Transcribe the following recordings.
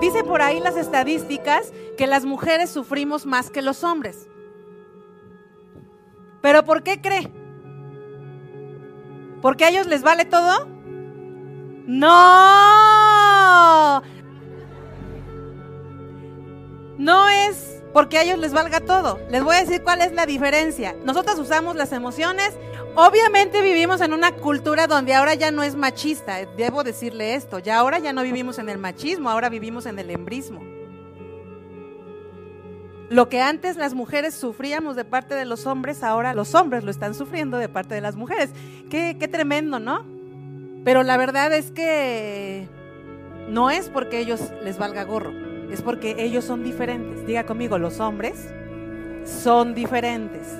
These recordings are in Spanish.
Dice por ahí las estadísticas que las mujeres sufrimos más que los hombres. ¿Pero por qué cree? ¿Porque a ellos les vale todo? No. No es porque a ellos les valga todo. Les voy a decir cuál es la diferencia. Nosotros usamos las emociones. Obviamente vivimos en una cultura donde ahora ya no es machista. Debo decirle esto. Ya ahora ya no vivimos en el machismo, ahora vivimos en el embrismo. Lo que antes las mujeres sufríamos de parte de los hombres, ahora los hombres lo están sufriendo de parte de las mujeres. Qué, qué tremendo, ¿no? Pero la verdad es que no es porque ellos les valga gorro es porque ellos son diferentes. Diga conmigo, los hombres son diferentes.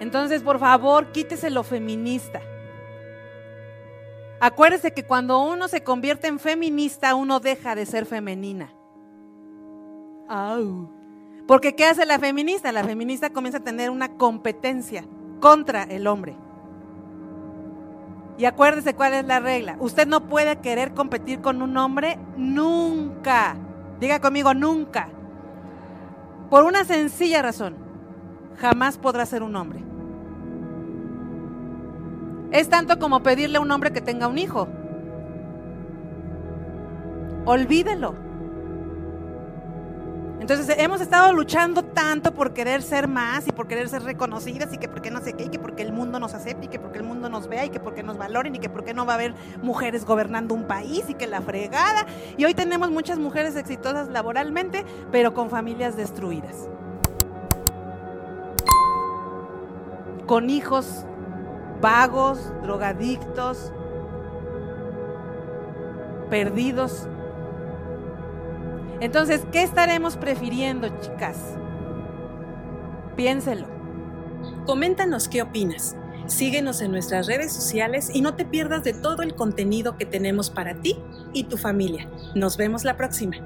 Entonces, por favor, quítese lo feminista. Acuérdese que cuando uno se convierte en feminista, uno deja de ser femenina. Porque ¿qué hace la feminista? La feminista comienza a tener una competencia contra el hombre. Y acuérdese cuál es la regla. Usted no puede querer competir con un hombre nunca. Diga conmigo, nunca. Por una sencilla razón, jamás podrá ser un hombre. Es tanto como pedirle a un hombre que tenga un hijo. Olvídelo. Entonces hemos estado luchando tanto por querer ser más y por querer ser reconocidas y que porque no sé qué, y que porque el mundo nos acepte y que porque el mundo nos vea y que porque nos valoren y que porque no va a haber mujeres gobernando un país y que la fregada. Y hoy tenemos muchas mujeres exitosas laboralmente, pero con familias destruidas. Con hijos vagos, drogadictos, perdidos entonces, ¿qué estaremos prefiriendo, chicas? Piénselo. Coméntanos qué opinas. Síguenos en nuestras redes sociales y no te pierdas de todo el contenido que tenemos para ti y tu familia. Nos vemos la próxima.